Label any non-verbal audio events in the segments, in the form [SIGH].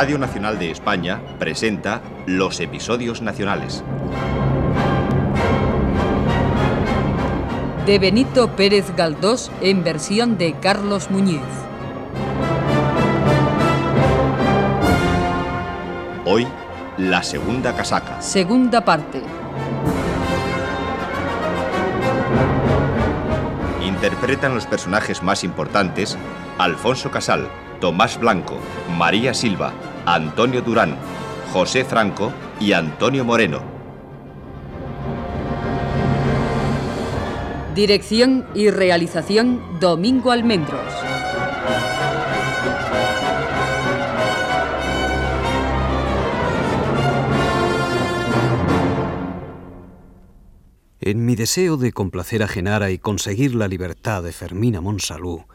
Radio Nacional de España presenta los episodios nacionales. De Benito Pérez Galdós en versión de Carlos Muñiz. Hoy, la segunda casaca. Segunda parte. Interpretan los personajes más importantes Alfonso Casal, Tomás Blanco, María Silva, Antonio Durán, José Franco y Antonio Moreno. Dirección y realización Domingo Almendros. En mi deseo de complacer a Genara y conseguir la libertad de Fermina Monsalú,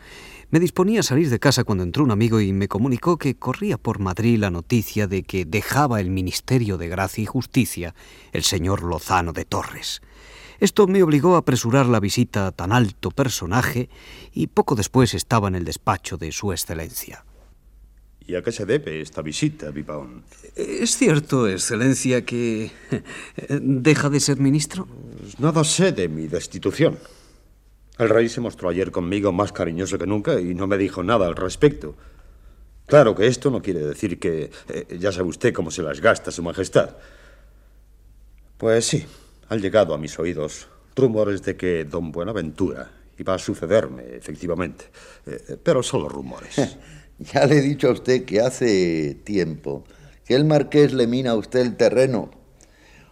me disponía a salir de casa cuando entró un amigo y me comunicó que corría por Madrid la noticia de que dejaba el Ministerio de Gracia y Justicia el señor Lozano de Torres. Esto me obligó a apresurar la visita a tan alto personaje y poco después estaba en el despacho de Su Excelencia. ¿Y a qué se debe esta visita, Vipaón? ¿Es cierto, Excelencia, que deja de ser ministro? Pues nada sé de mi destitución. El rey se mostró ayer conmigo más cariñoso que nunca y no me dijo nada al respecto. Claro que esto no quiere decir que eh, ya sabe usted cómo se las gasta su majestad. Pues sí, han llegado a mis oídos rumores de que don Buenaventura iba a sucederme, efectivamente. Eh, pero solo rumores. [LAUGHS] Ya le he dicho a usted que hace tiempo que el marqués le mina a usted el terreno.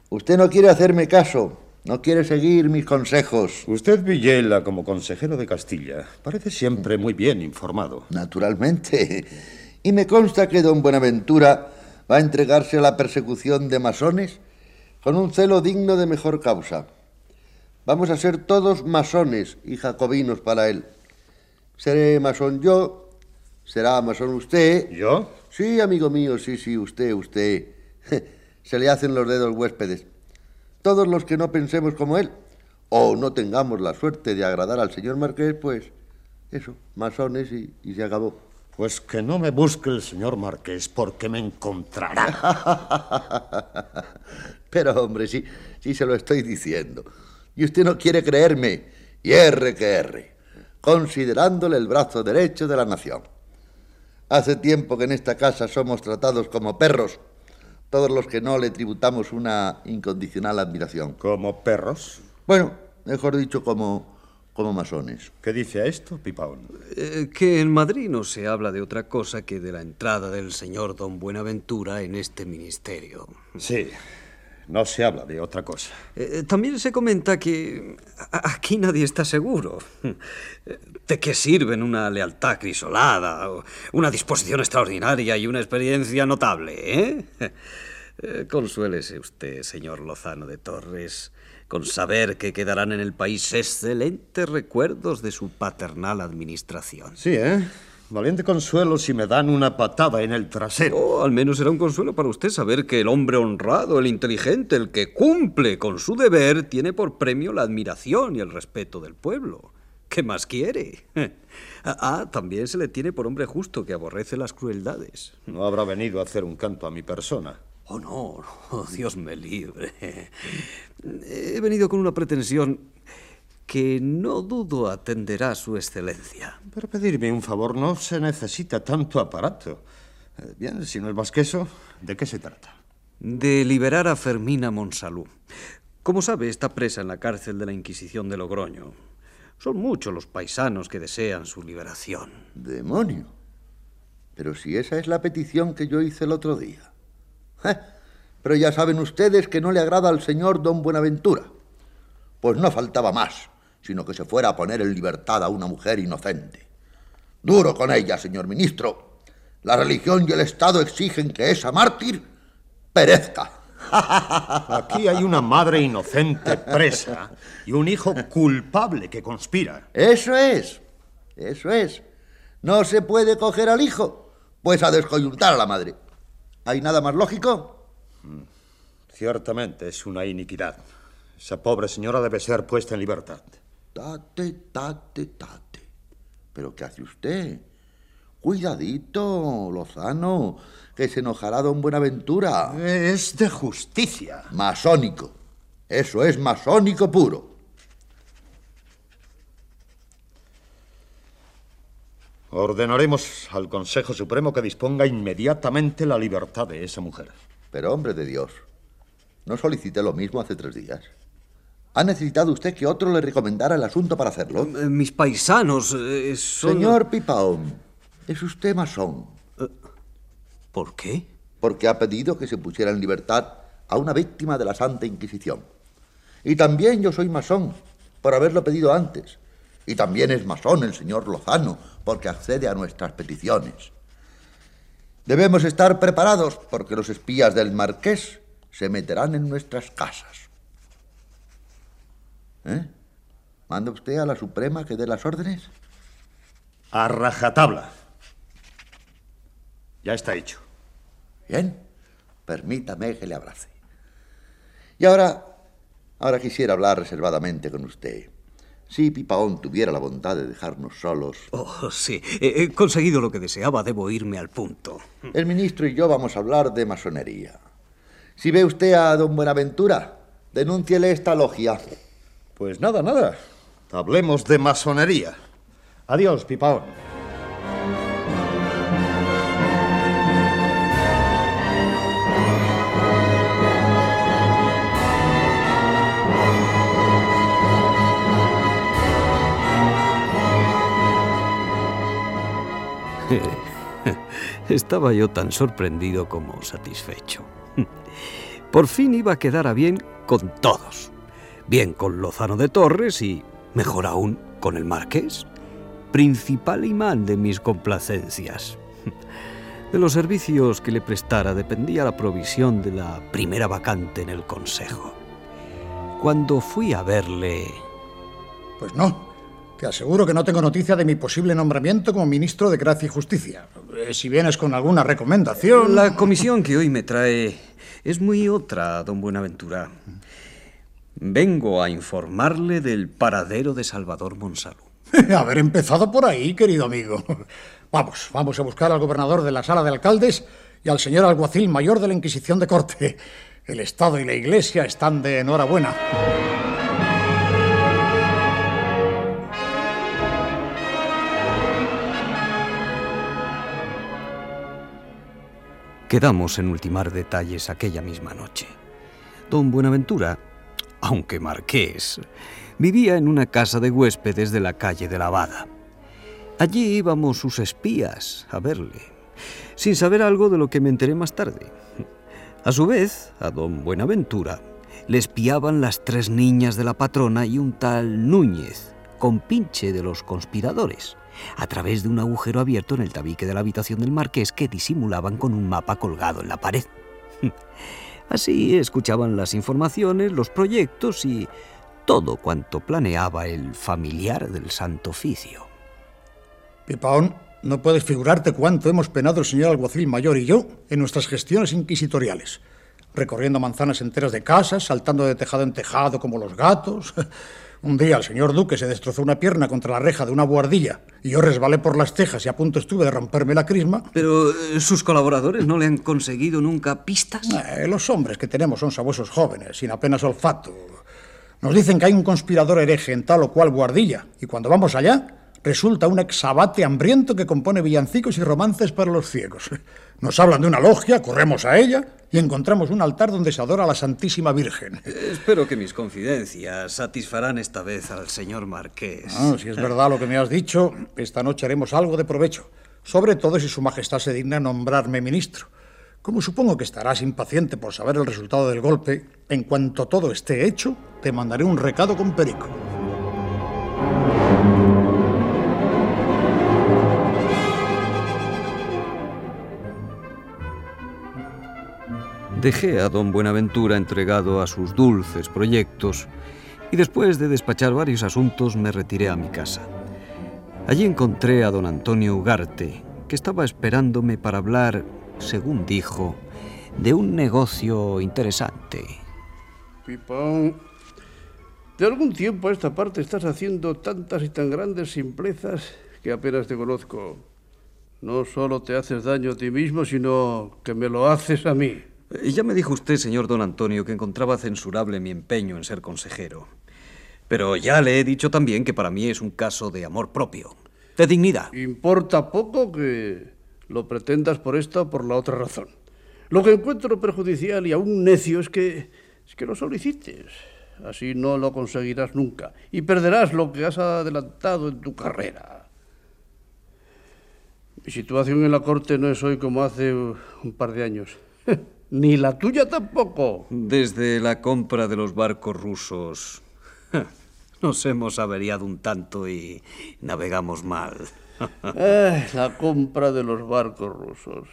Usted no quiere hacerme caso, no quiere seguir mis consejos. Usted, Villela, como consejero de Castilla, parece siempre muy bien informado. Naturalmente. Y me consta que don Buenaventura va a entregarse a la persecución de masones con un celo digno de mejor causa. Vamos a ser todos masones y jacobinos para él. Seré masón yo, será masón usted. ¿Yo? Sí, amigo mío, sí, sí, usted, usted. [LAUGHS] Se le hacen los dedos huéspedes. Todos los que no pensemos como él, o no tengamos la suerte de agradar al señor Marqués, pues eso, masones y, y se acabó. Pues que no me busque el señor Marqués porque me encontrará. [LAUGHS] Pero hombre, sí, sí se lo estoy diciendo. Y usted no quiere creerme. Y erre que erre, considerándole el brazo derecho de la nación. Hace tiempo que en esta casa somos tratados como perros, todos los que no le tributamos una incondicional admiración. ¿Como perros? Bueno, mejor dicho, como, como masones. ¿Qué dice a esto, Pipaón? Eh, que en Madrid no se habla de otra cosa que de la entrada del señor don Buenaventura en este ministerio. Sí, no se habla de otra cosa. Eh, también se comenta que aquí nadie está seguro. [LAUGHS] ¿De qué sirven una lealtad crisolada, una disposición extraordinaria y una experiencia notable? ¿eh? [LAUGHS] Eh, Consuélese usted, señor Lozano de Torres, con saber que quedarán en el país excelentes recuerdos de su paternal administración. Sí, ¿eh? Valiente consuelo si me dan una patada en el trasero. Oh, al menos será un consuelo para usted saber que el hombre honrado, el inteligente, el que cumple con su deber, tiene por premio la admiración y el respeto del pueblo. ¿Qué más quiere? [LAUGHS] Ah, también se le tiene por hombre justo que aborrece las crueldades. No habrá venido a hacer un canto a mi persona. Oh, no, no, [LAUGHS] Dios me libre. [LAUGHS] He venido con una pretensión que no dudo atenderá su excelencia. Para pedirme un favor no se necesita tanto aparato. Eh, Bien, si no es más que eso, ¿de qué se trata? de liberar a Fermina Monsalú. Como sabe, está presa en la cárcel de la Inquisición de Logroño. Son muchos los paisanos que desean su liberación. Demonio. Pero si esa es la petición que yo hice el otro día. ¡Ja! Pero ya saben ustedes que no le agrada al señor don Buenaventura. Pues no faltaba más, sino que se fuera a poner en libertad a una mujer inocente. Duro con ella, señor ministro. La religión y el Estado exigen que esa mártir perezca. [LAUGHS] Aquí hay una madre inocente presa y un hijo culpable que conspira. Eso es, eso es. No se puede coger al hijo, pues a descoyuntar a la madre. ¿Hay nada más lógico? Ciertamente es una iniquidad. Esa pobre señora debe ser puesta en libertad. Tate, tate, tate. ¿Pero qué hace usted? Cuidadito, Lozano, que se enojará don Buenaventura. Es de justicia. Masónico. Eso es masónico puro. Ordenaremos al Consejo Supremo que disponga inmediatamente la libertad de esa mujer. Pero, hombre de Dios, ¿no solicité lo mismo hace tres días? ¿Ha necesitado usted que otro le recomendara el asunto para hacerlo? Eh, Mis paisanos eh, son... Señor Pipaón, es usted masón. ¿Por qué? Porque ha pedido que se pusiera en libertad a una víctima de la Santa Inquisición. Y también yo soy masón, por haberlo pedido antes. Y también es masón el señor Lozano, porque accede a nuestras peticiones. Debemos estar preparados, porque los espías del marqués se meterán en nuestras casas. ¿Eh? ¿Manda usted a la Suprema que dé las órdenes? A rajatabla. Ya está hecho. Bien, permítame que le abrace. Y ahora, ahora quisiera hablar reservadamente con usted. Si Pipaón tuviera la bondad de dejarnos solos, Oh, sí. He he conseguido lo que deseaba. Debo irme al punto. el ministro y yo vamos a hablar de masonería. Si ve usted a don Buenaventura, denúnciele esta logia. Pues nada, nada. Hablemos de masonería. Adiós, Pipaón. [LAUGHS] Estaba yo tan sorprendido como satisfecho. [LAUGHS] Por fin iba a quedar a bien con todos. Bien con Lozano de Torres y, mejor aún, con el marqués, principal imán de mis complacencias. [LAUGHS] De los servicios que le prestara dependía la provisión de la primera vacante en el consejo. Cuando fui a verle... Pues no. Te aseguro que no tengo noticia de mi posible nombramiento como ministro de Gracia y Justicia. Eh, Si vienes con alguna recomendación... La comisión que hoy me trae es muy otra, don Buenaventura. Vengo a informarle del paradero de Salvador Monsalud. [LAUGHS] Haber empezado por ahí, querido amigo. Vamos, vamos a buscar al gobernador de la sala de alcaldes y al señor alguacil mayor de la Inquisición de Corte. El Estado y la Iglesia están de enhorabuena. Quedamos en ultimar detalles aquella misma noche. Don Buenaventura, aunque marqués, vivía en una casa de huéspedes de la calle de la. Allí íbamos sus espías a verle, sin saber algo de lo que me enteré más tarde. A su vez, a don Buenaventura le espiaban las tres niñas de la patrona y un tal Núñez, compinche de los conspiradores, a través de un agujero abierto en el tabique de la habitación del marqués que disimulaban con un mapa colgado en la pared. Así escuchaban las informaciones, los proyectos y todo cuanto planeaba el familiar del Santo Oficio. Pipaón, no puedes figurarte cuánto hemos penado el señor alguacil mayor y yo en nuestras gestiones inquisitoriales. Recorriendo manzanas enteras de casas, saltando de tejado en tejado como los gatos. Un día el señor duque se destrozó una pierna contra la reja de una buhardilla y yo resbalé por las tejas y a punto estuve de romperme la crisma. Pero eh, sus colaboradores no le han conseguido nunca pistas. Eh, los hombres que tenemos son sabuesos jóvenes, sin apenas olfato. Nos dicen que hay un conspirador hereje en tal o cual buhardilla, y cuando vamos allá, resulta un exabate hambriento que compone villancicos y romances para los ciegos. Nos hablan de una logia, corremos a ella y encontramos un altar donde se adora a la Santísima Virgen. Espero que mis confidencias satisfarán esta vez al señor marqués. Ah, si es verdad lo que me has dicho, esta noche haremos algo de provecho, sobre todo si Su Majestad se digna nombrarme ministro. Como supongo que estarás impaciente por saber el resultado del golpe, en cuanto todo esté hecho, te mandaré un recado con Perico. Dejé a don Buenaventura entregado a sus dulces proyectos y después de despachar varios asuntos me retiré a mi casa. Allí encontré a don Antonio Ugarte, que estaba esperándome para hablar, según dijo, de un negocio interesante. Pipón, de algún tiempo a esta parte estás haciendo tantas y tan grandes simplezas que apenas te conozco. No solo te haces daño a ti mismo, sino que me lo haces a mí. Ya me dijo usted, señor don Antonio, que encontraba censurable mi empeño en ser consejero. Pero ya le he dicho también que para mí es un caso de amor propio, de dignidad. Importa poco que lo pretendas por esta o por la otra razón. Lo que encuentro perjudicial y aún necio es que, es que lo solicites. Así no lo conseguirás nunca y perderás lo que has adelantado en tu carrera. Mi situación en la corte no es hoy como hace un par de años. [LAUGHS] Ni la tuya tampoco. Desde la compra de los barcos rusos [LAUGHS] nos hemos averiado un tanto y navegamos mal. [LAUGHS] Eh, la compra de los barcos rusos.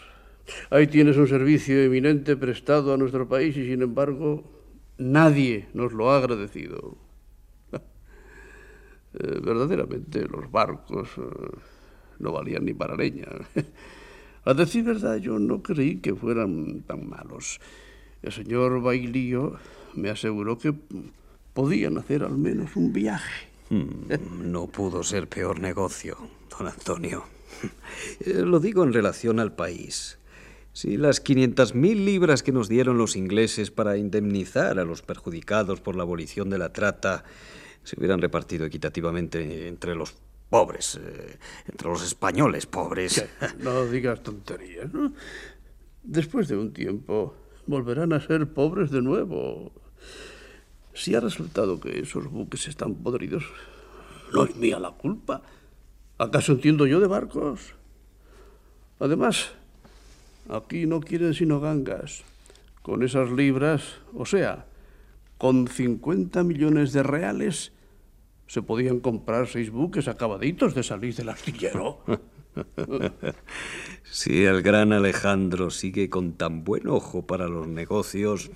Ahí tienes un servicio eminente prestado a nuestro país y sin embargo nadie nos lo ha agradecido. [LAUGHS] Eh, verdaderamente los barcos eh, no valían ni para leña. A decir verdad, yo no creí que fueran tan malos. El señor Bailío me aseguró que podían hacer al menos un viaje. Hmm, no pudo ser peor negocio, don Antonio. Eh, lo digo en relación al país. Si las 500.000 libras que nos dieron los ingleses para indemnizar a los perjudicados por la abolición de la trata se hubieran repartido equitativamente entre los pobres, eh, entre los españoles pobres. No digas tonterías, ¿no? Después de un tiempo volverán a ser pobres de nuevo. Si ha resultado que esos buques están podridos, no es mía la culpa. ¿Acaso entiendo yo de barcos? Además, aquí no quieren sino gangas. Con esas libras, o sea, con 50 millones de reales, se podían comprar seis buques acabaditos de salir del astillero. [LAUGHS] Si el gran Alejandro sigue con tan buen ojo para los negocios,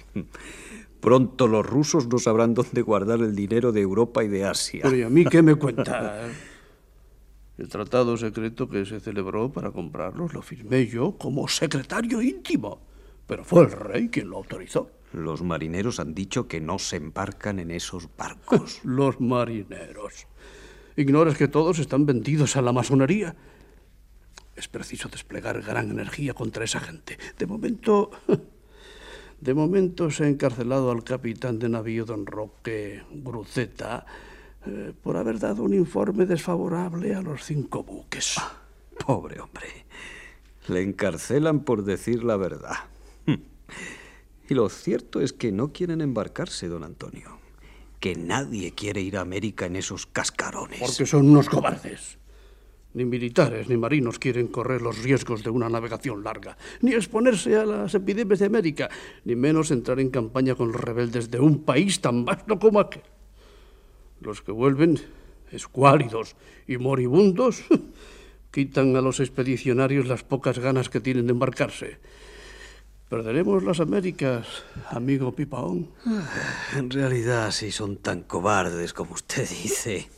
pronto los rusos no sabrán dónde guardar el dinero de Europa y de Asia. Pero ¿y a mí qué me cuenta? [LAUGHS] El tratado secreto que se celebró para comprarlos lo firmé yo como secretario íntimo, pero fue el rey quien lo autorizó. Los marineros han dicho que no se embarcan en esos barcos. [LAUGHS] Los marineros. ¿Ignoras que todos están vendidos a la masonería? Es preciso desplegar gran energía contra esa gente. De momento... [LAUGHS] De momento se ha encarcelado al capitán de navío don Roque Gruceta eh, por haber dado un informe desfavorable a los cinco buques. Ah, pobre hombre. Le encarcelan por decir la verdad. Y lo cierto es que no quieren embarcarse, don Antonio. Que nadie quiere ir a América en esos cascarones. Porque son unos cobardes. Ni militares ni marinos quieren correr los riesgos de una navegación larga, ni exponerse a las epidemias de América, ni menos entrar en campaña con los rebeldes de un país tan vasto como aquel. Los que vuelven, escuálidos y moribundos, [LAUGHS] quitan a los expedicionarios las pocas ganas que tienen de embarcarse. Perderemos las Américas, amigo Pipaón. En realidad, si son tan cobardes como usted dice.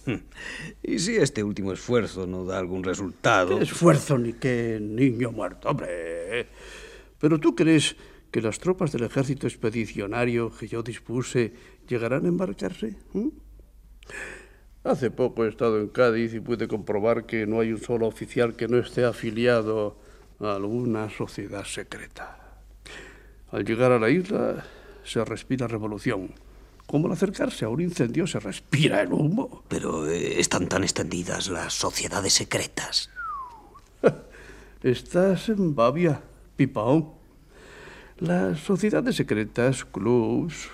Y si este último esfuerzo no da algún resultado. ¿Qué esfuerzo ni qué niño muerto, hombre? Pero tú crees que las tropas del ejército expedicionario que yo dispuse llegarán a embarcarse? ¿Mm? Hace poco he estado en Cádiz y pude comprobar que no hay un solo oficial que no esté afiliado a alguna sociedad secreta. Al llegar a la isla se respira revolución. Como al acercarse a un incendio se respira el humo. Pero eh, están tan extendidas las sociedades secretas. [LAUGHS] Estás en Babia, Pipaón. Las sociedades secretas, clubs,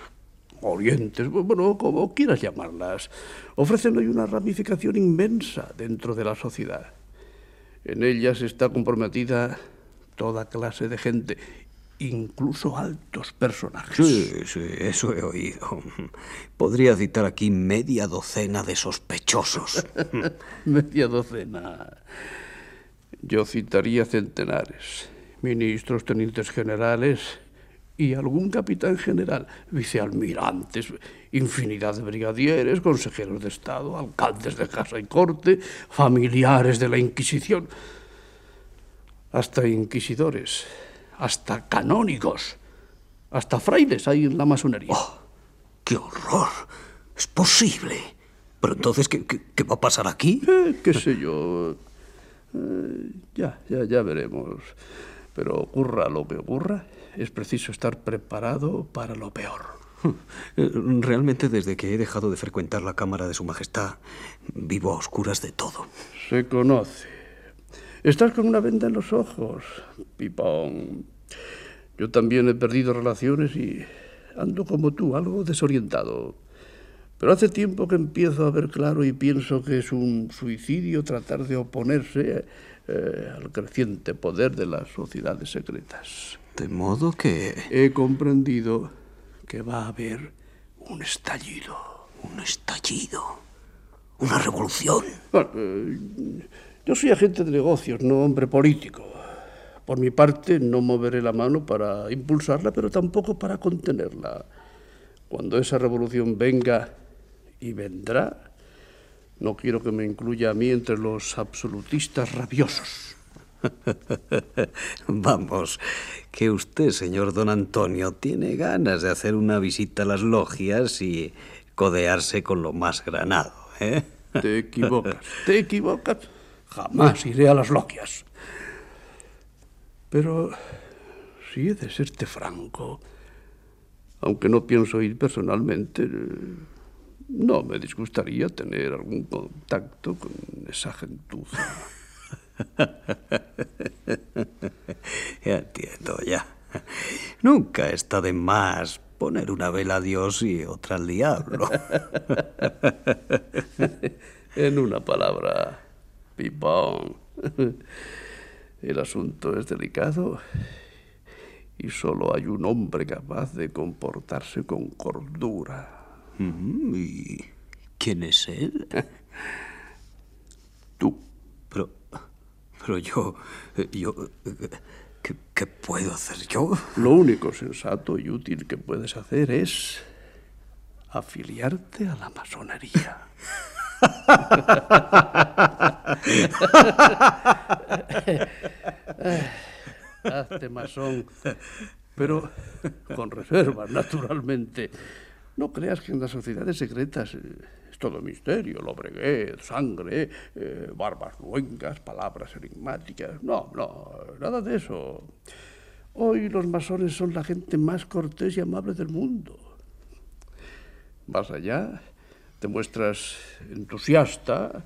orientes, bueno, como quieras llamarlas, ofrecen hoy una ramificación inmensa dentro de la sociedad. En ellas está comprometida toda clase de gente incluso altos personajes. Sí, sí, eso he oído. Podría citar aquí media docena de sospechosos. [LAUGHS] media docena. Yo citaría centenares. Ministros, tenientes generales y algún capitán general, vicealmirantes, infinidad de brigadieres, consejeros de Estado, alcaldes de casa y corte, familiares de la Inquisición, hasta inquisidores. Hasta canónigos, hasta frailes hay en la masonería. Oh, ¡Qué horror! Es posible. Pero entonces, ¿qué, qué, va a pasar aquí? Eh, ¿Qué sé yo? Eh, ya, ya, ya veremos. Pero ocurra lo que ocurra, es preciso estar preparado para lo peor. Realmente desde que he dejado de frecuentar la cámara de Su Majestad, vivo a oscuras de todo. Se conoce. Estás con una venda en los ojos, pipón. Yo también he perdido relaciones y ando como tú, algo desorientado. Pero hace tiempo que empiezo a ver claro y pienso que es un suicidio tratar de oponerse eh, al creciente poder de las sociedades secretas. De modo que... He comprendido que va a haber un estallido. ¿Un estallido? ¿Una revolución? Eh, yo soy agente de negocios, no hombre político. Por mi parte, no moveré la mano para impulsarla, pero tampoco para contenerla. Cuando esa revolución venga y vendrá, no quiero que me incluya a mí entre los absolutistas rabiosos. [LAUGHS] Vamos, que usted, señor don Antonio, tiene ganas de hacer una visita a las logias y codearse con lo más granado, ¿eh? Te equivocas, [LAUGHS] te equivocas. Jamás iré a las logias. Pero si he de serte franco, aunque no pienso ir personalmente, no me disgustaría tener algún contacto con esa gentuza. [LAUGHS] ya entiendo, ya. Nunca está de más poner una vela a Dios y otra al diablo. [LAUGHS] en una palabra, pipón. [LAUGHS] El asunto es delicado y solo hay un hombre capaz de comportarse con cordura. Mm, ¿Y quién es él? [LAUGHS] Tú. Pero, pero yo, yo, ¿qué, ¿qué, puedo hacer yo? Lo único sensato y útil que puedes hacer es afiliarte a la masonería. [LAUGHS] [LAUGHS] Ah, Hazte masón, pero con reservas, naturalmente. No creas que en las sociedades secretas eh, es todo misterio, lobreguez, sangre, eh, barbas luengas, palabras enigmáticas. No, no, nada de eso. Hoy los masones son la gente más cortés y amable del mundo. Vas allá, te muestras entusiasta,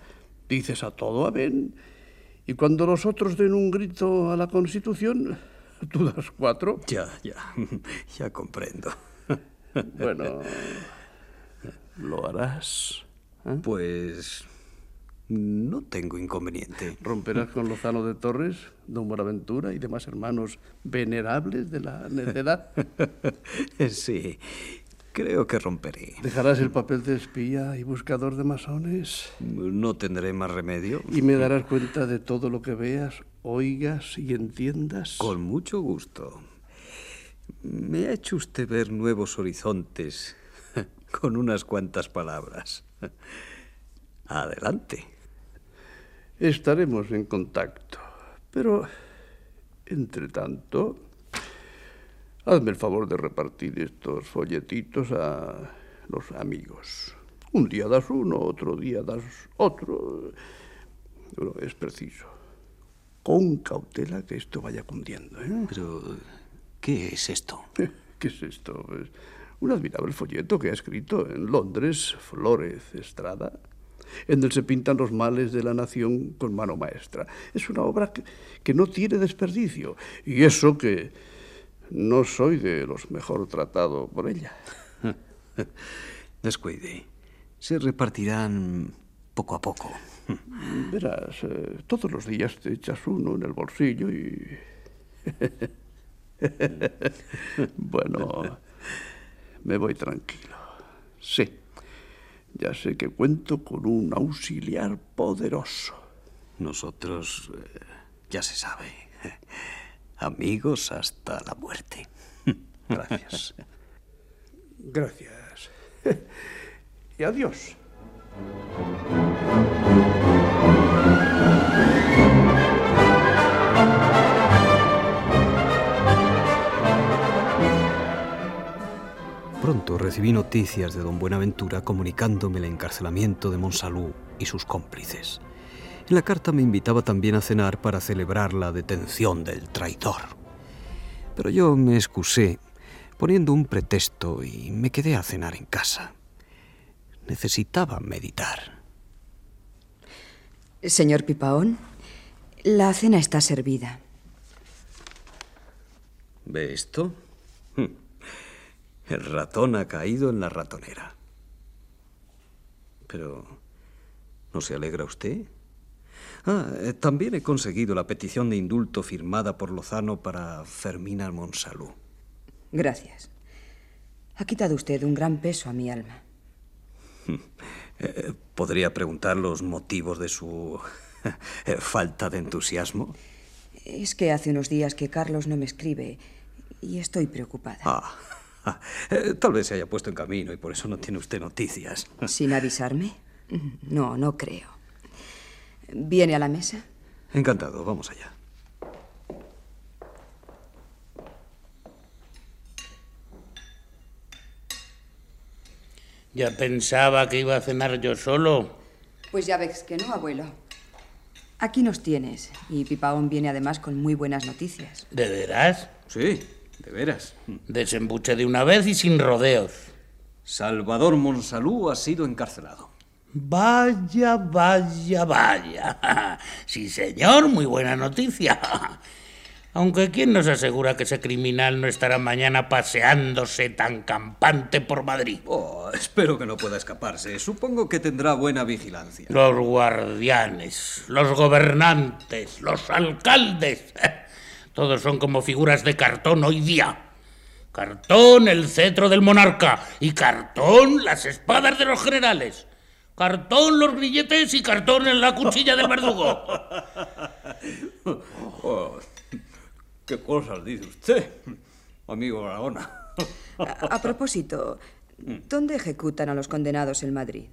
dices a todo amén, y cuando los otros den un grito a la Constitución, [LAUGHS] tú das cuatro. Ya, ya, [LAUGHS] ya comprendo. [LAUGHS] Bueno, ¿lo harás? ¿Eh? Pues no tengo inconveniente. ¿Romperás con Lozano de Torres, don Buenaventura y demás hermanos venerables de la necedad? sí, Creo que romperé. ¿Dejarás el papel de espía y buscador de masones? No tendré más remedio. ¿Y me darás cuenta de todo lo que veas, oigas y entiendas? Con mucho gusto. Me ha hecho usted ver nuevos horizontes [LAUGHS] con unas cuantas palabras. Adelante. Estaremos en contacto. Pero, entre tanto, Hazme el favor de repartir estos folletitos a los amigos. Un día das uno, otro día das otro. Es preciso. Con cautela que esto vaya cundiendo. ¿eh? Pero, ¿qué es esto? [LAUGHS] ¿Qué es esto? Pues un admirable folleto que ha escrito en Londres Flores Estrada, en donde se pintan los males de la nación con mano maestra. Es una obra que, que no tiene desperdicio. Y eso que no soy de los mejor tratados por ella. [LAUGHS] Descuide. Se repartirán poco a poco. Verás, eh, todos los días te echas uno en el bolsillo y... [LAUGHS] bueno, me voy tranquilo. Sí, ya sé que cuento con un auxiliar poderoso. Nosotros, eh, ya se sabe, amigos hasta la muerte. [LAUGHS] Gracias. Gracias. [LAUGHS] Y adiós. Pronto recibí noticias de don Buenaventura comunicándome el encarcelamiento de Monsalud y sus cómplices. En la carta me invitaba también a cenar para celebrar la detención del traidor. Pero yo me excusé poniendo un pretexto y me quedé a cenar en casa. Necesitaba meditar. Señor Pipaón, la cena está servida. ¿Ve esto? Hm. El ratón ha caído en la ratonera. Pero, ¿no se alegra usted? Ah, eh, también he conseguido la petición de indulto firmada por Lozano para Fermina Monsalú. Gracias. Ha quitado usted un gran peso a mi alma. [LAUGHS] Eh, ¿Podría preguntar los motivos de su [LAUGHS] eh, falta de entusiasmo? Es que hace unos días que Carlos no me escribe y estoy preocupada. Ah, [LAUGHS] eh, tal vez se haya puesto en camino y por eso no tiene usted noticias. ¿Sin avisarme? No, no creo. ¿Viene a la mesa? Encantado, vamos allá. Ya pensaba que iba a cenar yo solo. Pues ya ves que no, abuelo. Aquí nos tienes. Y Pipaón viene además con muy buenas noticias. ¿De veras? Sí, de veras. Desembuche de una vez y sin rodeos. Salvador Monsalú ha sido encarcelado. Vaya, vaya, vaya. [LAUGHS] Sí, señor, muy buena noticia. [LAUGHS] Aunque ¿quién nos asegura que ese criminal no estará mañana paseándose tan campante por Madrid? Oh, espero que no pueda escaparse. Supongo que tendrá buena vigilancia. Los guardianes, los gobernantes, los alcaldes. [LAUGHS] Todos son como figuras de cartón hoy día. Cartón el cetro del monarca y cartón las espadas de los generales. Cartón los grilletes y cartón en la cuchilla del verdugo. [LAUGHS] Oh, ¿Qué cosas dice usted, amigo Barahona? A, a propósito, ¿dónde ejecutan a los condenados en Madrid?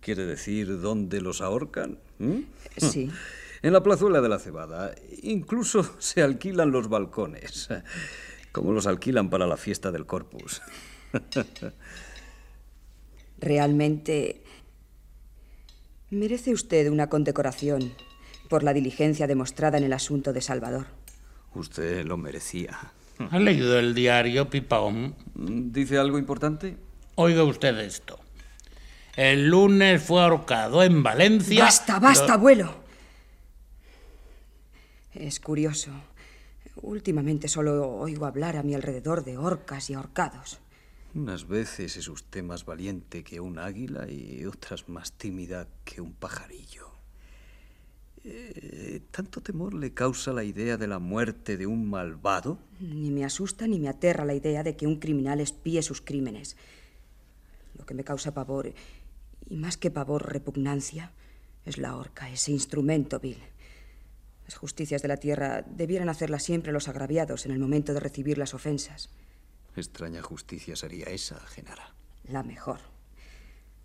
¿Quiere decir dónde los ahorcan? ¿Mm? Sí. [LAUGHS] En la plazuela de la cebada. Incluso se alquilan los balcones, como los alquilan para la fiesta del Corpus. [LAUGHS] Realmente merece usted una condecoración por la diligencia demostrada en el asunto de Salvador. Usted lo merecía. ¿Ha leído el diario, Pipaón? ¿Dice algo importante? Oiga usted esto. El lunes fue ahorcado en Valencia. Basta, basta, Lo- abuelo. Es curioso. Últimamente solo oigo hablar a mi alrededor de horcas y ahorcados. Unas veces es usted más valiente que un águila y otras más tímida que un pajarillo. Eh, ¿Tanto temor le causa la idea de la muerte de un malvado? Ni me asusta ni me aterra la idea de que un criminal espíe sus crímenes. Lo que me causa pavor, y más que pavor, repugnancia, es la horca, ese instrumento vil. Las justicias de la tierra debieran hacerlas siempre los agraviados en el momento de recibir las ofensas. Extraña justicia sería esa, Genara. La mejor.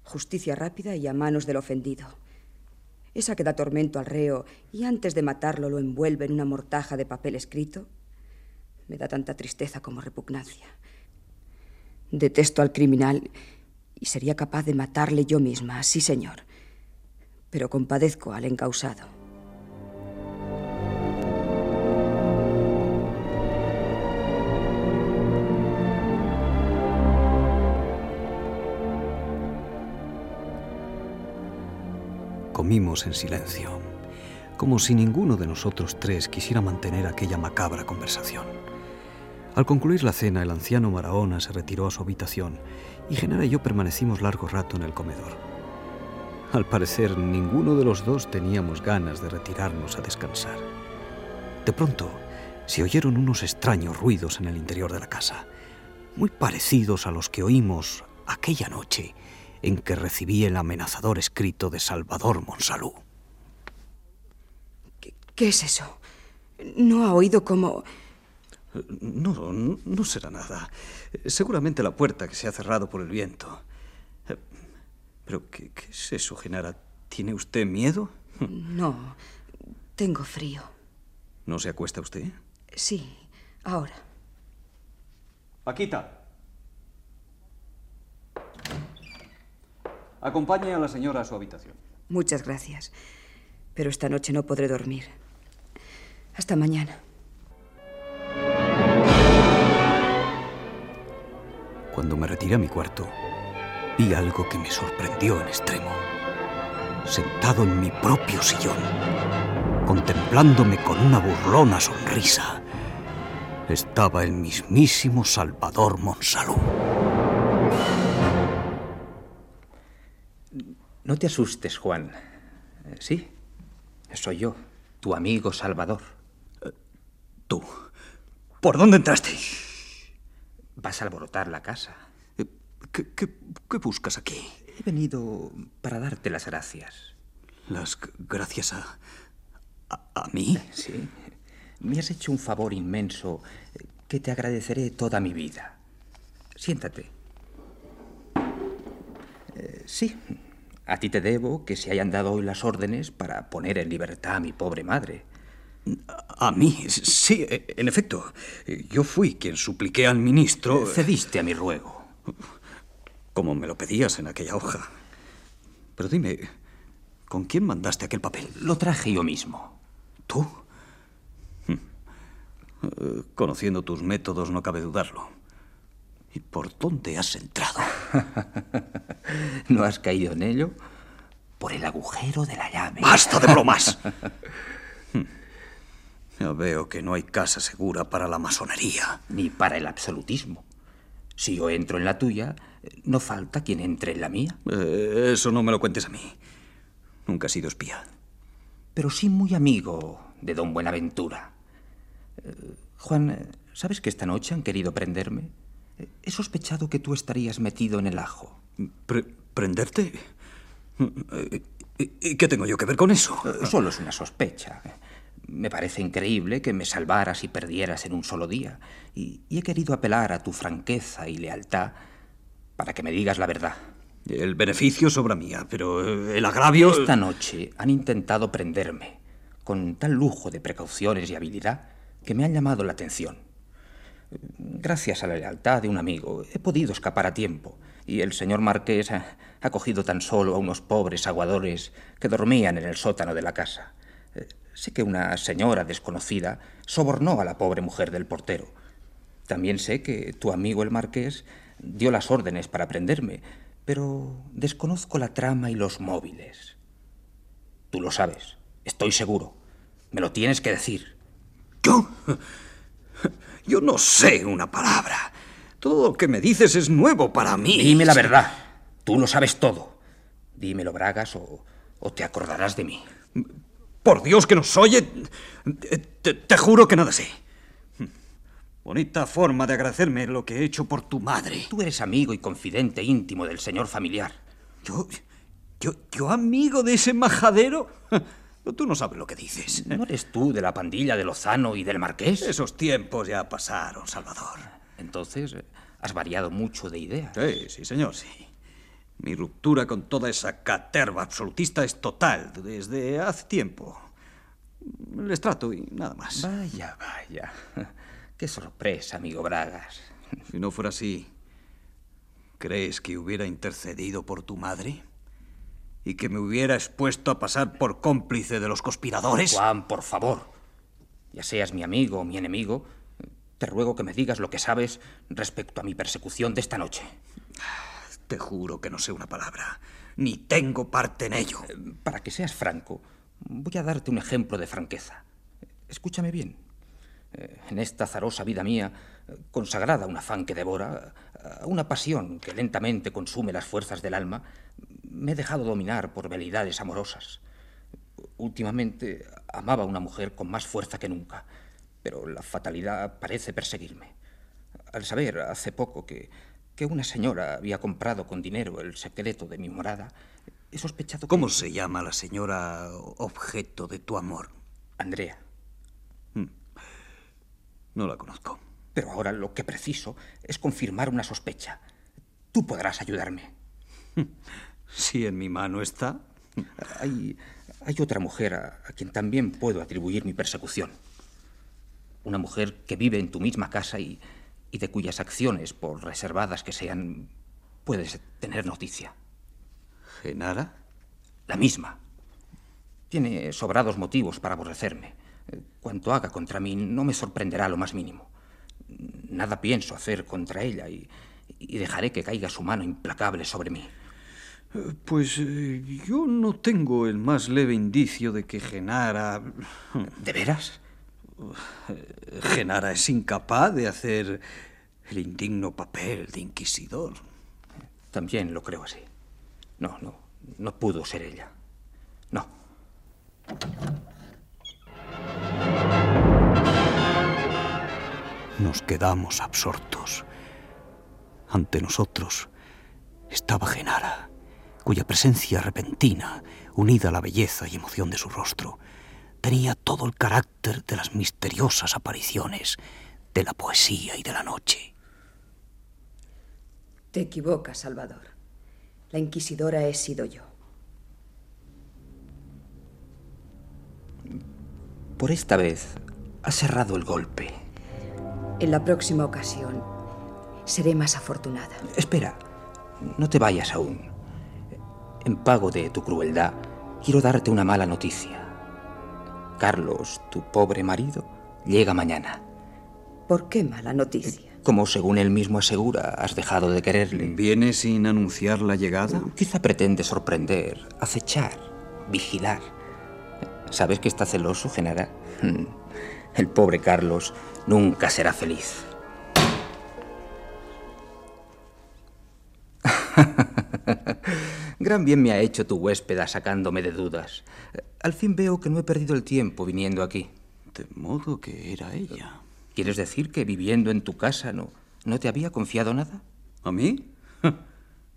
Justicia rápida y a manos del ofendido. Esa que da tormento al reo y antes de matarlo lo envuelve en una mortaja de papel escrito, me da tanta tristeza como repugnancia. Detesto al criminal y sería capaz de matarle yo misma, sí señor. Pero compadezco al encausado. Comimos en silencio, como si ninguno de nosotros tres quisiera mantener aquella macabra conversación. Al concluir la cena, el anciano Marahona se retiró a su habitación y Genara y yo permanecimos largo rato en el comedor. Al parecer, ninguno de los dos teníamos ganas de retirarnos a descansar. De pronto, se oyeron unos extraños ruidos en el interior de la casa, muy parecidos a los que oímos aquella noche en que recibí el amenazador escrito de Salvador Monsalú. ¿Qué es eso? ¿No ha oído cómo... No, no, será nada. Seguramente la puerta que se ha cerrado por el viento. ¿Pero qué, qué es eso, Genara? ¿Tiene usted miedo? No, tengo frío. ¿No se acuesta usted? Sí, ahora. Paquita. Acompañe a la señora a su habitación. Muchas gracias. Pero esta noche no podré dormir. Hasta mañana. Cuando me retiré a mi cuarto, vi algo que me sorprendió en extremo. Sentado en mi propio sillón, contemplándome con una burlona sonrisa, estaba el mismísimo Salvador Monsalú. No te asustes, Juan. Eh, Sí, soy yo, tu amigo Salvador. Tú. ¿Por dónde entraste? Vas a alborotar la casa. ¿Qué, qué, qué buscas aquí? He venido para darte las gracias. ¿Las gracias a... a, a mí? Sí. Me has hecho un favor inmenso eh, que te agradeceré toda mi vida. Siéntate. Eh, sí, a ti te debo que se hayan dado hoy las órdenes para poner en libertad a mi pobre madre. A mí, sí, en efecto. Yo fui quien supliqué al ministro... Cediste a mi ruego. Como me lo pedías en aquella hoja. Pero dime, ¿con quién mandaste aquel papel? Lo traje yo mismo. ¿Tú? Hm. Eh, Conociendo tus métodos, no cabe dudarlo. ¿Y por dónde has entrado? [LAUGHS] ¿No has caído en ello? Por el agujero de la llave. ¡Basta de bromas! [LAUGHS] Hm. Ya veo que no hay casa segura para la masonería. Ni para el absolutismo. Si yo entro en la tuya, no falta quien entre en la mía. Eh, eso no me lo cuentes a mí. Nunca he sido espía. Pero sí muy amigo de don Buenaventura. Eh, Juan, ¿sabes que esta noche han querido prenderme? He sospechado que tú estarías metido en el ajo. Pre- ¿Prenderte? ¿Y qué tengo yo que ver con eso? Eh, Solo es una sospecha. Me parece increíble que me salvaras y perdieras en un solo día. Y, y he querido apelar a tu franqueza y lealtad para que me digas la verdad. El beneficio sobra mía, pero eh, el agravio... Esta noche han intentado prenderme con tal lujo de precauciones y habilidad que me han llamado la atención. Gracias a la lealtad de un amigo he podido escapar a tiempo y el señor Marqués ha, cogido tan solo a unos pobres aguadores que dormían en el sótano de la casa. Eh, Sé que una señora desconocida sobornó a la pobre mujer del portero. También sé que tu amigo el marqués dio las órdenes para prenderme, pero desconozco la trama y los móviles. Tú lo sabes, estoy seguro. Me lo tienes que decir. ¿Yo? [LAUGHS] Yo no sé una palabra. Todo lo que me dices es nuevo para mí. Dime la verdad. Tú lo sabes todo. Dímelo, Bragas, o, o te acordarás de mí. Por Dios que nos oye, te, te juro que nada sé. Bonita forma de agradecerme lo que he hecho por tu madre. Tú eres amigo y confidente íntimo del señor familiar. ¿Yo? ¿Yo, yo amigo de ese majadero? Tú no sabes lo que dices. ¿No eres tú de la pandilla de Lozano y del Marqués? Esos tiempos ya pasaron, Salvador. Entonces, eh, has variado mucho de idea. Sí, sí, señor, sí. Mi ruptura con toda esa caterva absolutista es total desde hace tiempo. Les trato y nada más. Vaya, vaya. Qué sorpresa, amigo Bragas. Si no fuera así, ¿crees que hubiera intercedido por tu madre? ¿Y que me hubiera expuesto a pasar por cómplice de los conspiradores? Juan, por favor. Ya seas mi amigo o mi enemigo, te ruego que me digas lo que sabes respecto a mi persecución de esta noche. Te juro que no sé una palabra, ni tengo parte en ello. Para que seas franco, voy a darte un ejemplo de franqueza. Escúchame bien. Eh, En esta azarosa vida mía, eh, consagrada a un afán que devora, a una pasión que lentamente consume las fuerzas del alma, me he dejado dominar por velidades amorosas. Últimamente amaba a una mujer con más fuerza que nunca, pero la fatalidad parece perseguirme. Al saber hace poco que, que una señora había comprado con dinero el secreto de mi morada, he sospechado que... ¿Cómo se llama la señora objeto de tu amor? Andrea. No la conozco. Pero ahora lo que preciso es confirmar una sospecha. Tú podrás ayudarme. Si en mi mano está. Hay, hay otra mujer a, a quien también puedo atribuir mi persecución. Una mujer que vive en tu misma casa y, y de cuyas acciones, por reservadas que sean, puedes tener noticia. ¿Genara? la misma. Tiene sobrados motivos para aborrecerme. Cuanto haga contra mí no me sorprenderá lo más mínimo. Nada pienso hacer contra ella y, y dejaré que caiga su mano implacable sobre mí. Pues eh, yo no tengo el más leve indicio de que Genara... ¿De veras? Genara es incapaz de hacer el indigno papel de inquisidor. También lo creo así. No, no, no pudo ser ella. No. Nos quedamos absortos. Ante nosotros estaba Genara, cuya presencia repentina, unida a la belleza y emoción de su rostro, tenía todo el carácter de las misteriosas apariciones de la poesía y de la noche. Te equivocas, Salvador. La inquisidora he sido yo. Por esta vez ha cerrado el golpe. En la próxima ocasión seré más afortunada. Espera, no te vayas aún. En pago de tu crueldad, quiero darte una mala noticia. Carlos, tu pobre marido, llega mañana. ¿Por qué mala noticia? Como según él mismo asegura, has dejado de quererle. ¿Viene sin anunciar la llegada? Quizá pretende sorprender, acechar, vigilar. ¿Sabes que está celoso, Genara? El pobre Carlos nunca será feliz. [LAUGHS] Gran bien me ha hecho tu huéspeda sacándome de dudas. Al fin veo que no he perdido el tiempo viniendo aquí. De modo que era ella. ¿Quieres decir que viviendo en tu casa no, no te había confiado nada? ¿A mí?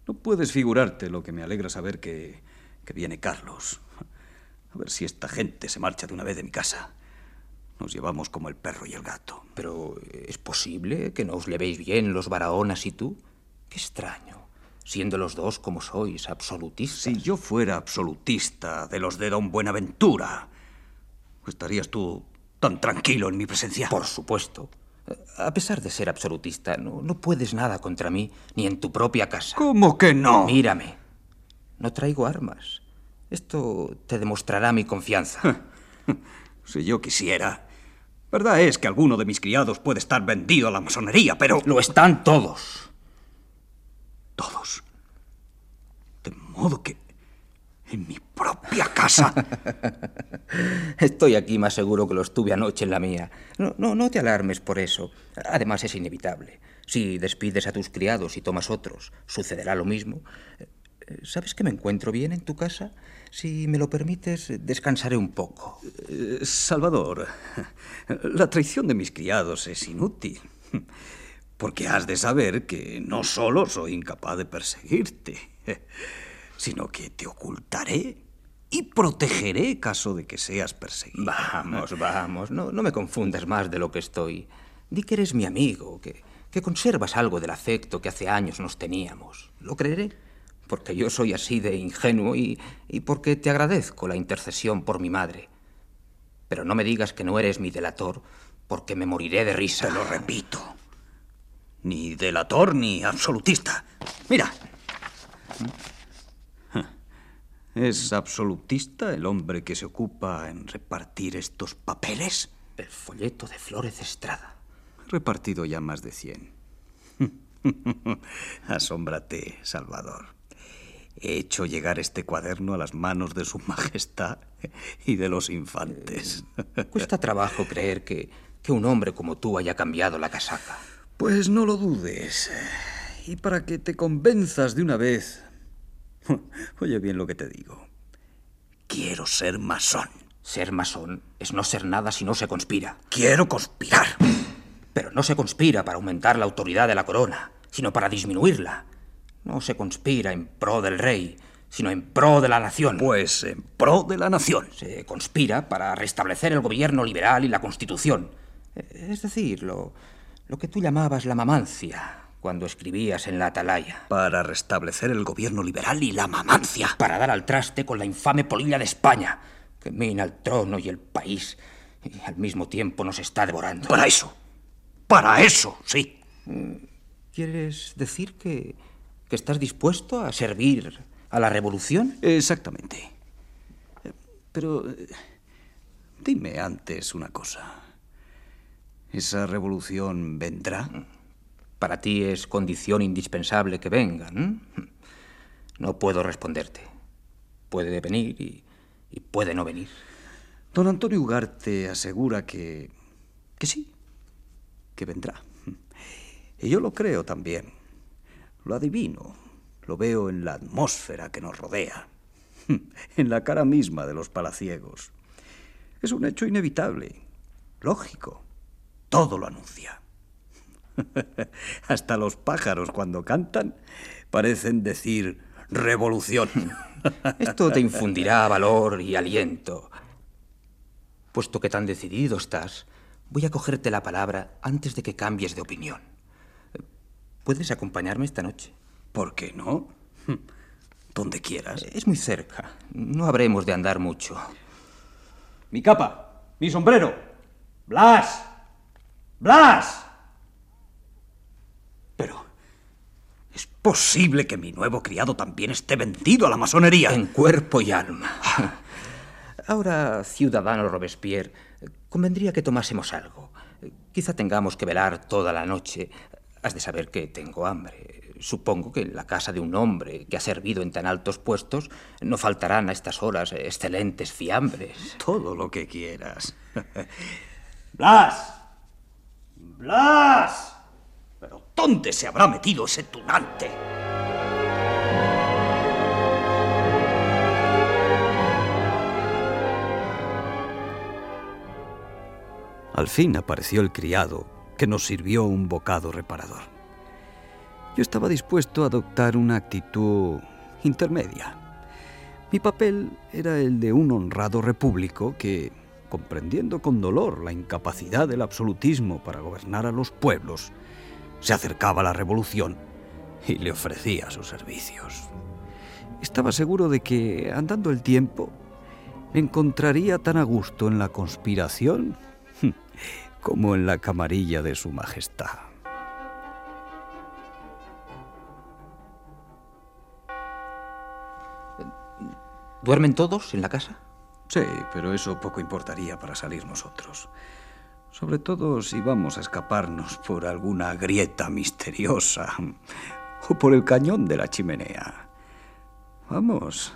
No puedes figurarte lo que me alegra saber que, que viene Carlos. A ver si esta gente se marcha de una vez de mi casa. Nos llevamos como el perro y el gato. Pero ¿es posible que no os levéis bien los Barahona y tú? Qué extraño, siendo los dos como sois, absolutistas. Si yo fuera absolutista de los de Don Buenaventura, ¿estarías tú tan tranquilo en mi presencia? Por supuesto. A pesar de ser absolutista, no, no puedes nada contra mí, ni en tu propia casa. ¿Cómo que no? Mírame. No traigo armas. Esto te demostrará mi confianza. [LAUGHS] si yo quisiera. Verdad es que alguno de mis criados puede estar vendido a la masonería, pero... Lo están todos. Todos. De modo que... En mi propia casa. [LAUGHS] Estoy aquí más seguro que lo estuve anoche en la mía. No, no, no te alarmes por eso. Además es inevitable. Si despides a tus criados y tomas otros, sucederá lo mismo. ¿Sabes que me encuentro bien en tu casa? Si me lo permites, descansaré un poco. Eh, Salvador, la traición de mis criados es inútil. Porque has de saber que no solo soy incapaz de perseguirte, [LAUGHS] sino que te ocultaré y protegeré caso de que seas perseguido. Vamos, vamos, no, no me confundas más de lo que estoy. Di que eres mi amigo, que, que conservas algo del afecto que hace años nos teníamos. Lo creeré, porque yo soy así de ingenuo y, y porque te agradezco la intercesión por mi madre. Pero no me digas que no eres mi delator, porque me moriré de risa. Te lo repito. Ni delator ni absolutista. Mira. ¿Es absolutista el hombre que se ocupa en repartir estos papeles? El folleto de Flores Estrada. He repartido ya más de cien. [LAUGHS] Asómbrate, Salvador. He hecho llegar este cuaderno a las manos de su majestad y de los infantes. Cuesta trabajo creer que, que un hombre como tú haya cambiado la casaca. Pues no lo dudes. Y para que te convenzas de una vez, [LAUGHS] oye bien lo que te digo. Quiero ser masón. Ser masón es no ser nada si no se conspira. Quiero conspirar. Pero no se conspira para aumentar la autoridad de la corona, sino para disminuirla. No se conspira en pro del rey, sino en pro de la nación. Pues en pro de la nación. Se conspira para restablecer el gobierno liberal y la constitución. Es decir, lo, lo que tú llamabas la mamancia cuando escribías en la atalaya. Para restablecer el gobierno liberal y la mamancia. Para dar al traste con la infame polilla de España, que mina el trono y el país, y al mismo tiempo nos está devorando. Para eso. Para eso, sí. ¿Quieres decir que, que estás dispuesto a servir a la revolución? Exactamente. Pero eh, dime antes una cosa. ¿Esa revolución vendrá? Para ti es condición indispensable que venga. No puedo responderte. Puede venir y, y, puede no venir. Don Antonio Ugarte asegura que... que sí, que vendrá. Y yo lo creo también. Lo adivino. Lo veo en la atmósfera que nos rodea. [LAUGHS] En la cara misma de los palaciegos. Es un hecho inevitable. Lógico. Todo lo anuncia. [LAUGHS] Hasta los pájaros cuando cantan parecen decir revolución. [LAUGHS] Esto te infundirá valor y aliento. Puesto que tan decidido estás, voy a cogerte la palabra antes de que cambies de opinión. ¿Puedes acompañarme esta noche? ¿Por qué no? Donde quieras. Es muy cerca. No habremos de andar mucho. Mi capa, mi sombrero. Blas. Blas. Pero... ¿Es posible que mi nuevo criado también esté vendido a la masonería? En cuerpo y alma. Ahora, ciudadano Robespierre, convendría que tomásemos algo. Quizá tengamos que velar toda la noche. Has de saber que tengo hambre. Supongo que en la casa de un hombre que ha servido en tan altos puestos no faltarán a estas horas excelentes fiambres. Todo lo que quieras. [LAUGHS] Blas. Blas. ¿Pero dónde se habrá metido ese tunante? Al fin apareció el criado, que nos sirvió un bocado reparador. Yo estaba dispuesto a adoptar una actitud intermedia. Mi papel era el de un honrado repúblico que, comprendiendo con dolor la incapacidad del absolutismo para gobernar a los pueblos, se acercaba a la revolución y le ofrecía sus servicios. Estaba seguro de que, andando el tiempo, me encontraría tan a gusto en la conspiración [LAUGHS] como en la camarilla de su majestad. ¿Duermen todos en la casa? Sí, pero eso poco importaría para salir nosotros. Sobre todo si vamos a escaparnos por alguna grieta misteriosa o por el cañón de la chimenea. Vamos.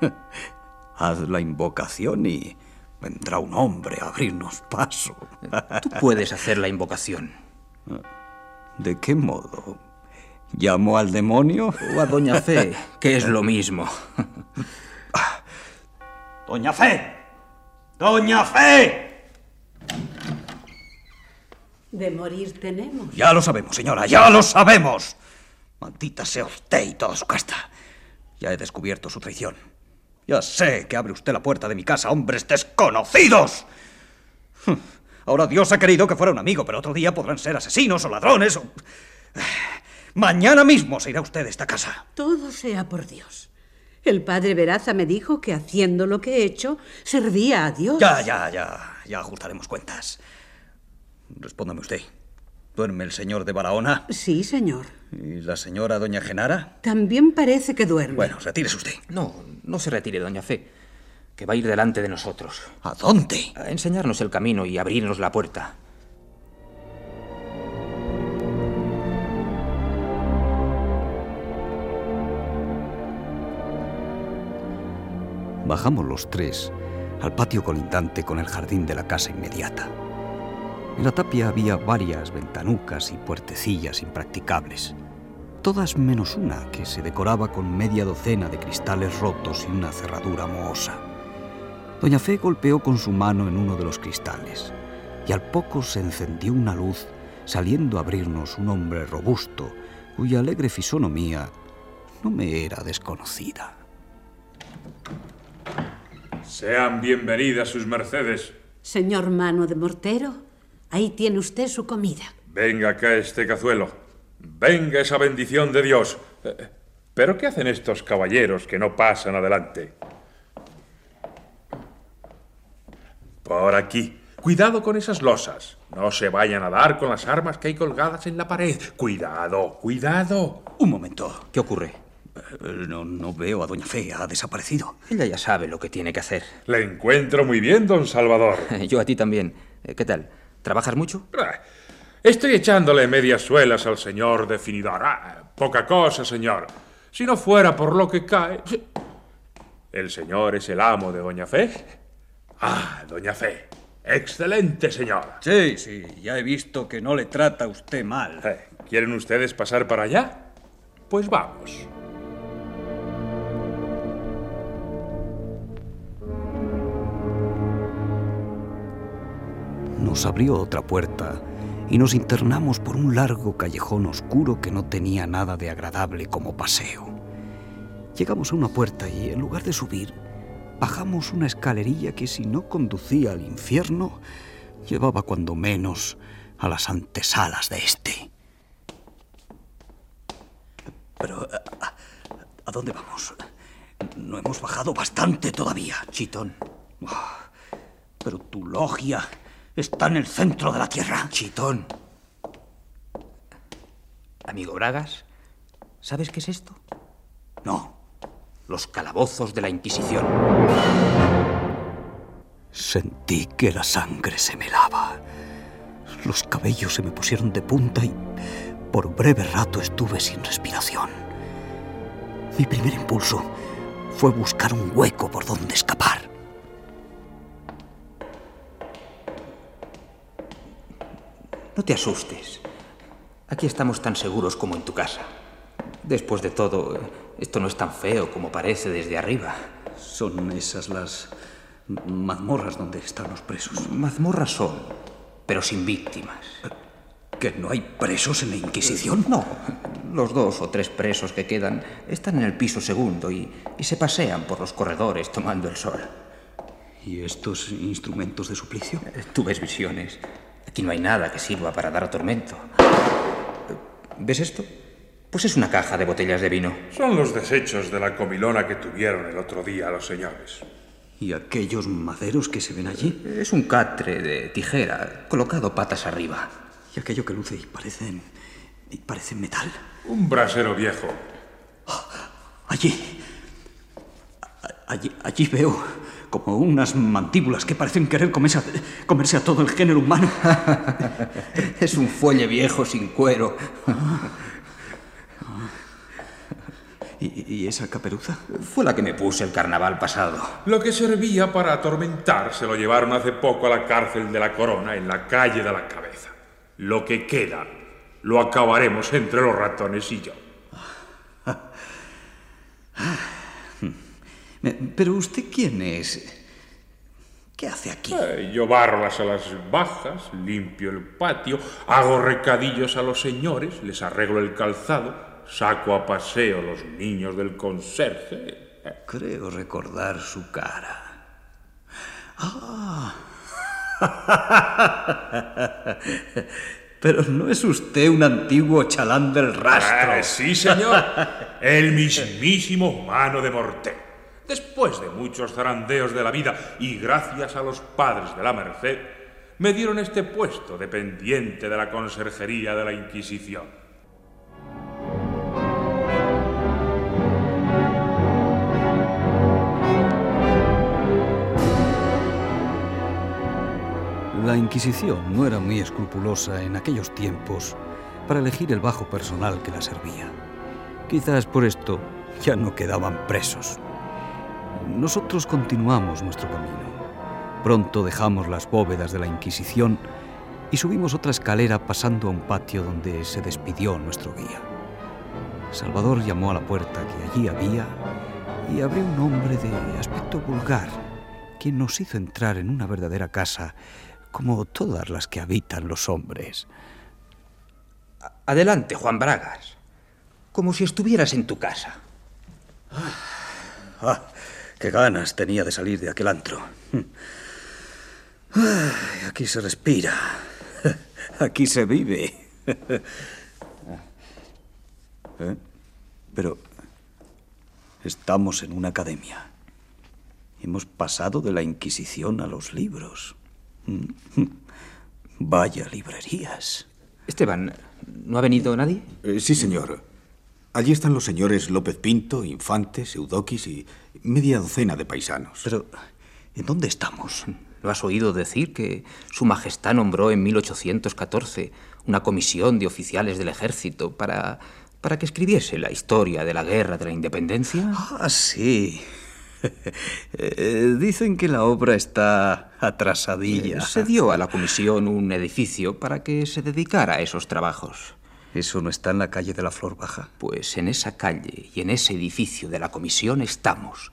[LAUGHS] Haz la invocación y vendrá un hombre a abrirnos paso. [LAUGHS] Tú puedes hacer la invocación. ¿De qué modo? ¿Llamo al demonio? O a Doña Fe, que es lo [LAUGHS] mismo. ¡Doña Fe! ¡Doña Fe! De morir tenemos. Ya lo sabemos, señora, ya lo sabemos. Maldita sea usted y toda su casta. Ya he descubierto su traición. Ya sé que abre usted la puerta de mi casa a hombres desconocidos. Ahora Dios ha querido que fuera un amigo, pero otro día podrán ser asesinos o ladrones o... Mañana mismo se irá usted de esta casa. Todo sea por Dios. El padre Veraza me dijo que haciendo lo que he hecho, servía a Dios. Ya, ya, ya. Ya ajustaremos cuentas. Respóndame usted. ¿Duerme el señor de Barahona? Sí, señor. ¿Y la señora doña Genara? También parece que duerme. Bueno, retírese usted. No, no se retire, doña Fe, que va a ir delante de nosotros. ¿A dónde? A enseñarnos el camino y abrirnos la puerta. Bajamos los tres al patio colindante con el jardín de la casa inmediata. En la tapia había varias ventanucas y puertecillas impracticables, todas menos una que se decoraba con media docena de cristales rotos y una cerradura mohosa. Doña Fe golpeó con su mano en uno de los cristales y al poco se encendió una luz saliendo a abrirnos un hombre robusto cuya alegre fisonomía no me era desconocida. Sean bienvenidas sus mercedes. Señor Mano de Mortero, ahí tiene usted su comida. Venga acá este cazuelo. Venga esa bendición de Dios. Eh, ¿Pero qué hacen estos caballeros que no pasan adelante? Por aquí. Cuidado con esas losas. No se vayan a dar con las armas que hay colgadas en la pared. Cuidado, cuidado. Un momento. ¿Qué ocurre? No, no veo a Doña Fe, ha desaparecido. Ella ya sabe lo que tiene que hacer. Le encuentro muy bien, don Salvador. [LAUGHS] Yo a ti también. Eh, ¿Qué tal? ¿Trabajas mucho? Estoy echándole medias suelas al señor definidor. Ah, poca cosa, señor. Si no fuera por lo que cae... ¿El señor es el amo de Doña Fe? Ah, Doña Fe. Excelente, señor. Sí, sí, ya he visto que no le trata usted mal. Eh, ¿Quieren ustedes pasar para allá? Pues vamos. Nos abrió otra puerta y nos internamos por un largo callejón oscuro que no tenía nada de agradable como paseo. Llegamos a una puerta y en lugar de subir, bajamos una escalerilla que si no conducía al infierno, llevaba cuando menos a las antesalas de este. Pero, ¿a, a dónde vamos? No hemos bajado bastante todavía. Chitón. Ah, Pero tu logia está en el centro de la tierra. Chitón. Amigo Bragas, ¿sabes qué es esto? No. Los calabozos de la Inquisición. Sentí que la sangre se me lava. Los cabellos se me pusieron de punta y por breve rato estuve sin respiración. Mi primer impulso fue buscar un hueco por donde escapar. No te asustes. Aquí estamos tan seguros como en tu casa. Después de todo, esto no es tan feo como parece desde arriba. Son esas las mazmorras donde están los presos. Mazmorras son, pero sin víctimas. ¿Que no hay presos en la Inquisición? No. Los dos o tres presos que quedan están en el piso segundo y, y se pasean por los corredores tomando el sol. ¿Y estos instrumentos de suplicio? Tú ves visiones. Aquí no hay nada que sirva para dar tormento. ¿Ves esto? Pues es una caja de botellas de vino. Son los desechos de la comilona que tuvieron el otro día los señores. ¿Y aquellos maderos que se ven allí? Es un catre de tijera colocado patas arriba. ¿Y aquello que luce y parecen. y parecen metal? Un brasero viejo. Allí. A- Allí, allí veo como unas mandíbulas que parecen querer comerse a, comerse a todo el género humano. [LAUGHS] es un fuelle viejo sin cuero. ¿Y, y esa caperuza? Fue la que me puse el carnaval pasado. Lo que servía para atormentar se lo llevaron hace poco a la cárcel de la Corona en la calle de la Cabeza. Lo que queda lo acabaremos entre los ratones y yo. [LAUGHS] Eh, Pero usted quién es? ¿Qué hace aquí? Eh, yo barro las salas bajas, limpio el patio, hago recadillos a los señores, les arreglo el calzado, saco a paseo los niños del conserje. Creo recordar su cara. Ah. [LAUGHS] Pero no es usted un antiguo chalán del rastro. Eh, sí, señor. El mismísimo humano de Morté. Después de muchos zarandeos de la vida y gracias a los padres de la Merced, me dieron este puesto dependiente de la conserjería de la Inquisición. La Inquisición no era muy escrupulosa en aquellos tiempos para elegir el bajo personal que la servía. Quizás por esto ya no quedaban presos. Nosotros continuamos nuestro camino. Pronto dejamos las bóvedas de la Inquisición y subimos otra escalera pasando a un patio donde se despidió nuestro guía. Salvador llamó a la puerta que allí había y abrió un hombre de aspecto vulgar, quien nos hizo entrar en una verdadera casa como todas las que habitan los hombres. Adelante, Juan Bragas. Como si estuvieras en tu casa. Ah, qué ganas tenía de salir de aquel antro. Ay, aquí se respira. Aquí se vive. ¿Eh? Pero estamos en una academia. Hemos pasado de la Inquisición a los libros. Vaya librerías. Esteban, ¿no ha venido nadie? Eh, sí, señor. Allí están los señores López Pinto, Infantes, Eudoquis y media docena de paisanos. Pero, ¿en dónde estamos? ¿Lo has oído decir que Su Majestad nombró en 1814 una comisión de oficiales del ejército para, para que escribiese la historia de la guerra de la independencia? Ah, sí. [LAUGHS] Eh, dicen que la obra está atrasadilla. Eh, se dio a la comisión un edificio para que se dedicara a esos trabajos. ¿Eso no está en la calle de la Flor Baja? Pues en esa calle y en ese edificio de la comisión estamos.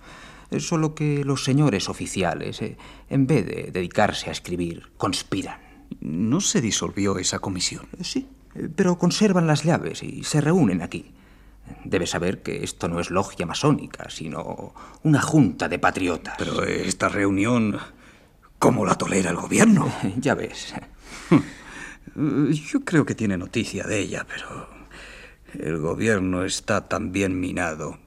Solo que los señores oficiales, eh, en vez de dedicarse a escribir, conspiran. ¿No se disolvió esa comisión? Sí, eh, pero conservan las llaves y se reúnen aquí. Debe saber que esto no es logia masónica, sino una junta de patriotas. Pero esta reunión, ¿cómo la tolera el gobierno? [LAUGHS] Ya ves. Yo creo que tiene noticia de ella, pero el gobierno está tan bien minado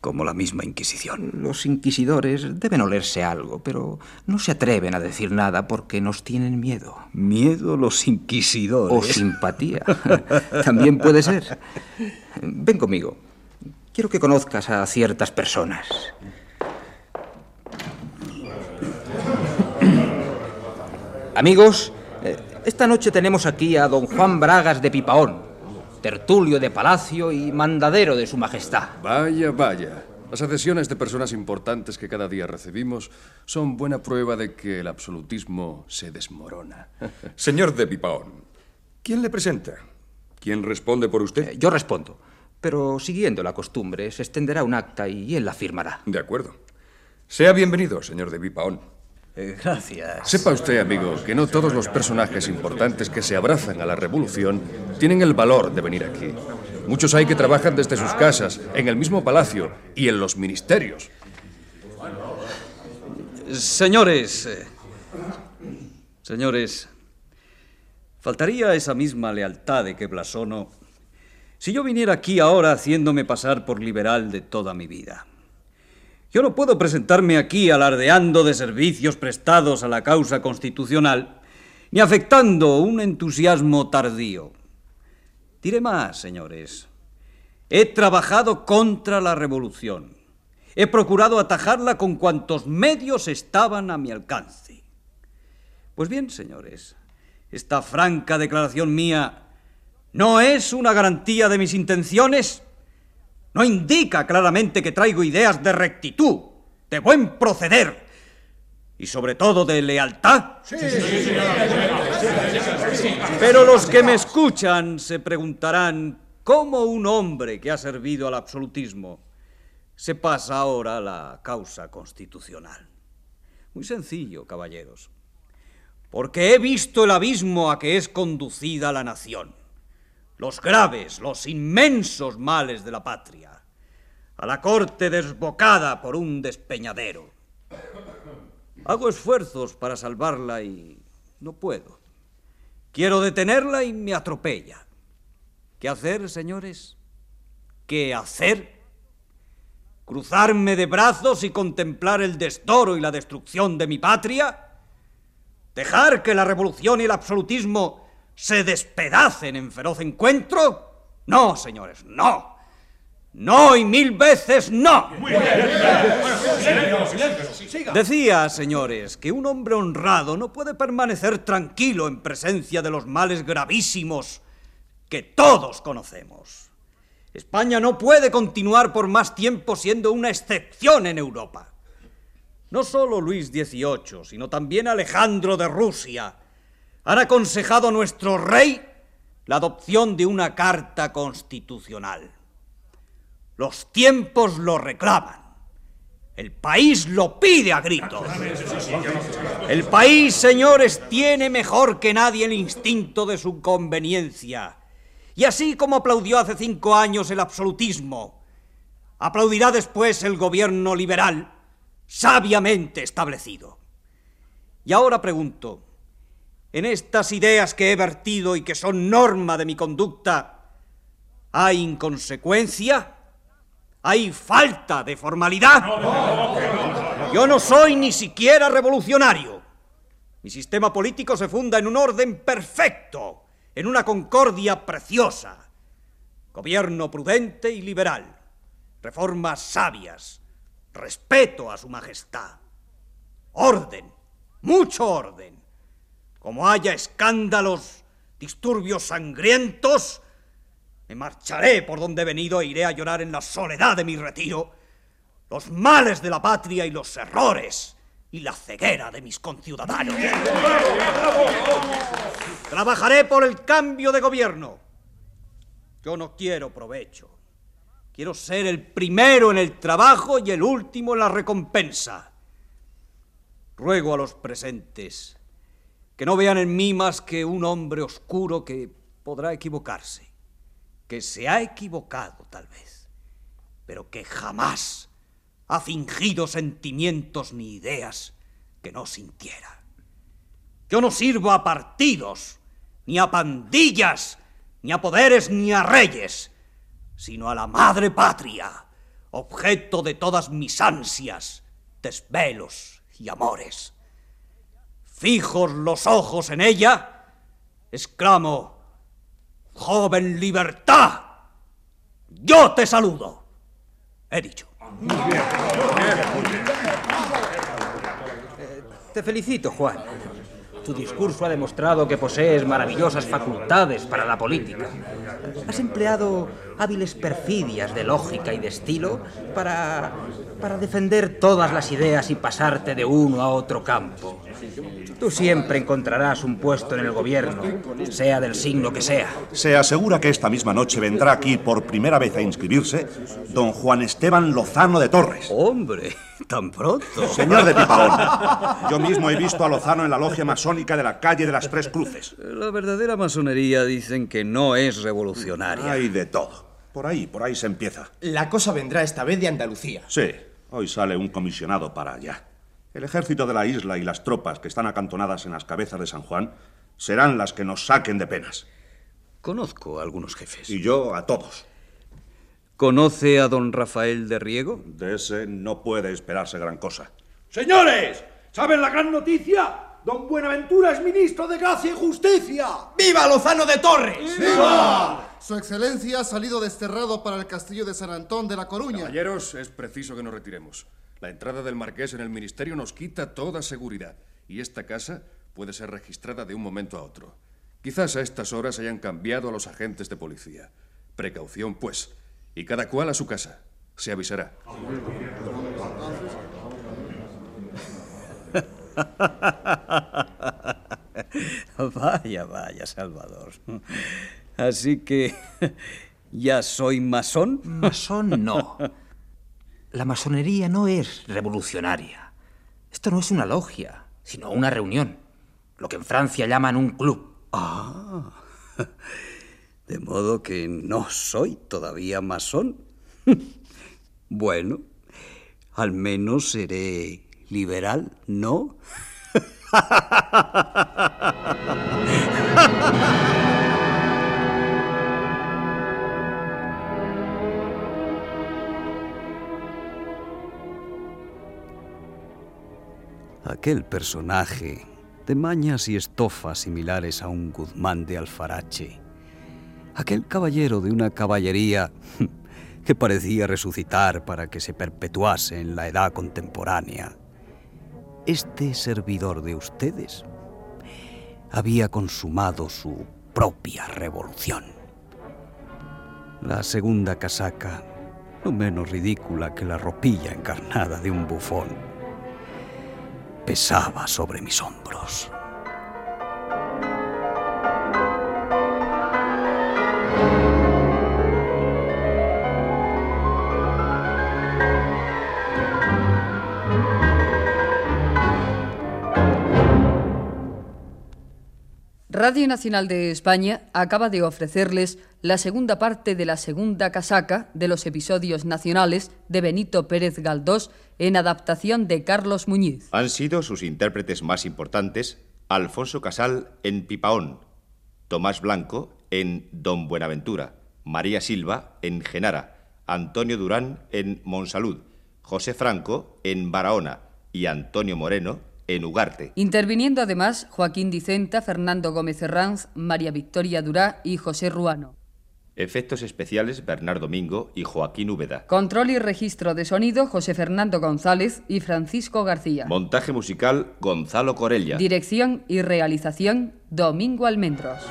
como la misma Inquisición. Los inquisidores deben olerse algo, pero no se atreven a decir nada porque nos tienen miedo. ¿Miedo los inquisidores? O simpatía. [LAUGHS] También puede ser. Ven conmigo. Quiero que conozcas a ciertas personas. Amigos, eh, esta noche tenemos aquí a don Juan Bragas de Pipaón, tertulio de palacio y mandadero de su majestad. Vaya, vaya. Las adhesiones de personas importantes que cada día recibimos son buena prueba de que el absolutismo se desmorona. [LAUGHS] Señor de Pipaón, ¿quién le presenta? ¿Quién responde por usted? Eh, yo respondo, pero siguiendo la costumbre, se extenderá un acta y él la firmará. De acuerdo. Sea bienvenido, señor de Pipaón. [LAUGHS] Gracias. Sepa usted, amigo, que no todos los personajes importantes que se abrazan a la revolución tienen el valor de venir aquí. Muchos hay que trabajan desde sus casas, en el mismo palacio y en los ministerios. Señores, eh, señores, faltaría esa misma lealtad de que blasono si yo viniera aquí ahora haciéndome pasar por liberal de toda mi vida. Yo no puedo presentarme aquí alardeando de servicios prestados a la causa constitucional, ni afectando un entusiasmo tardío. Diré más, señores. He trabajado contra la revolución. He procurado atajarla con cuantos medios estaban a mi alcance. Pues bien, señores, esta franca declaración mía no es una garantía de mis intenciones. No indica claramente que traigo ideas de rectitud, de buen proceder y sobre todo de lealtad. Pero los que me escuchan se preguntarán cómo un hombre que ha servido al absolutismo se pasa ahora a la causa constitucional. Muy sencillo, caballeros. Porque he visto el abismo a que es conducida la nación, los graves, los inmensos males de la patria, a la corte desbocada por un despeñadero. Hago esfuerzos para salvarla y no puedo. Quiero detenerla y me atropella. ¿Qué hacer, señores? ¿Qué hacer? ¿Cruzarme de brazos y contemplar el destoro y la destrucción de mi patria? ¿Dejar que la revolución y el absolutismo se despedacen en feroz encuentro? No, señores, no. No y mil veces no. Decía, señores, que un hombre honrado no puede permanecer tranquilo en presencia de los males gravísimos que todos conocemos. España no puede continuar por más tiempo siendo una excepción en Europa. No solo Luis XVIII, sino también Alejandro de Rusia han aconsejado a nuestro rey la adopción de una carta constitucional. Los tiempos lo reclaman. El país lo pide a gritos. El país, señores, tiene mejor que nadie el instinto de su conveniencia. Y así como aplaudió hace cinco años el absolutismo, aplaudirá después el gobierno liberal sabiamente establecido. Y ahora pregunto, en estas ideas que he vertido y que son norma de mi conducta, ¿hay inconsecuencia? ¿Hay falta de formalidad? Yo no soy ni siquiera revolucionario. Mi sistema político se funda en un orden perfecto, en una concordia preciosa. Gobierno prudente y liberal. Reformas sabias. Respeto a su majestad. Orden. Mucho orden. Como haya escándalos, disturbios sangrientos, me marcharé por donde he venido e iré a llorar en la soledad de mi retiro los males de la patria y los errores y la ceguera de mis conciudadanos. Trabajaré por el cambio de gobierno. Yo no quiero provecho. Quiero ser el primero en el trabajo y el último en la recompensa. Ruego a los presentes que no vean en mí más que un hombre oscuro que podrá equivocarse, que se ha equivocado tal vez, pero que jamás ha fingido sentimientos ni ideas que no sintiera. Yo no sirvo a partidos, ni a pandillas, ni a poderes, ni a reyes, sino a la madre patria, objeto de todas mis ansias, desvelos y amores. Fijos los ojos en ella, exclamo, joven libertad, yo te saludo. He dicho. Te felicito, Juan. Tu discurso ha demostrado que posees maravillosas facultades para la política. Has empleado hábiles perfidias de lógica y de estilo para, para defender todas las ideas y pasarte de uno a otro campo. Tú siempre encontrarás un puesto en el gobierno, sea del signo que sea. Se asegura que esta misma noche vendrá aquí por primera vez a inscribirse don Juan Esteban Lozano de Torres. Hombre, tan pronto. Señor de Pipaón, yo mismo he visto a Lozano en la logia masónica de la calle de las Tres Cruces. La verdadera masonería dicen que no es revolucionaria. Hay de todo. Por ahí, por ahí se empieza. La cosa vendrá esta vez de Andalucía. Sí, hoy sale un comisionado para allá. El ejército de la isla y las tropas que están acantonadas en las cabezas de San Juan serán las que nos saquen de penas. Conozco a algunos jefes. Y yo a todos. ¿Conoce a don Rafael de Riego? De ese no puede esperarse gran cosa. Señores, ¿saben la gran noticia? Don Buenaventura es ministro de Gracia y Justicia. ¡Viva Lozano de Torres! ¡Viva! Su excelencia ha salido desterrado para el castillo de San Antón de la Coruña. Caballeros, es preciso que nos retiremos. La entrada del marqués en el ministerio nos quita toda seguridad y esta casa puede ser registrada de un momento a otro. Quizás a estas horas hayan cambiado a los agentes de policía. Precaución, pues, y cada cual a su casa. Se avisará. [LAUGHS] vaya, vaya, Salvador. Así que... ¿Ya soy masón? Masón no. La masonería no es revolucionaria. Esto no es una logia, sino una reunión. Lo que en Francia llaman un club. Ah. De modo que no soy todavía masón. [LAUGHS] Bueno, al menos seré liberal, ¿no? Aquel personaje de mañas y estofas similares a un Guzmán de Alfarache. Aquel caballero de una caballería [LAUGHS] que parecía resucitar para que se perpetuase en la edad contemporánea. Este servidor de ustedes había consumado su propia revolución. La segunda casaca, no menos ridícula que la ropilla encarnada de un bufón, pesaba sobre mis hombros. Radio Nacional de España acaba de ofrecerles la segunda parte de la segunda casaca de los episodios nacionales de Benito Pérez Galdós en adaptación de Carlos Muñiz. Han sido sus intérpretes más importantes Alfonso Casal en Pipaón, Tomás Blanco en Don Buenaventura, María Silva en Genara, Antonio Durán en Monsalud, José Franco en Barahona y Antonio Moreno en Ugarte. Interviniendo además Joaquín Dicenta, Fernando Gómez Herranz, María Victoria Durá y José Ruano. Efectos especiales Bernardo Domingo y Joaquín Úbeda. Control y registro de sonido José Fernando González y Francisco García. Montaje musical Gonzalo Corella. Dirección y realización Domingo Almendros.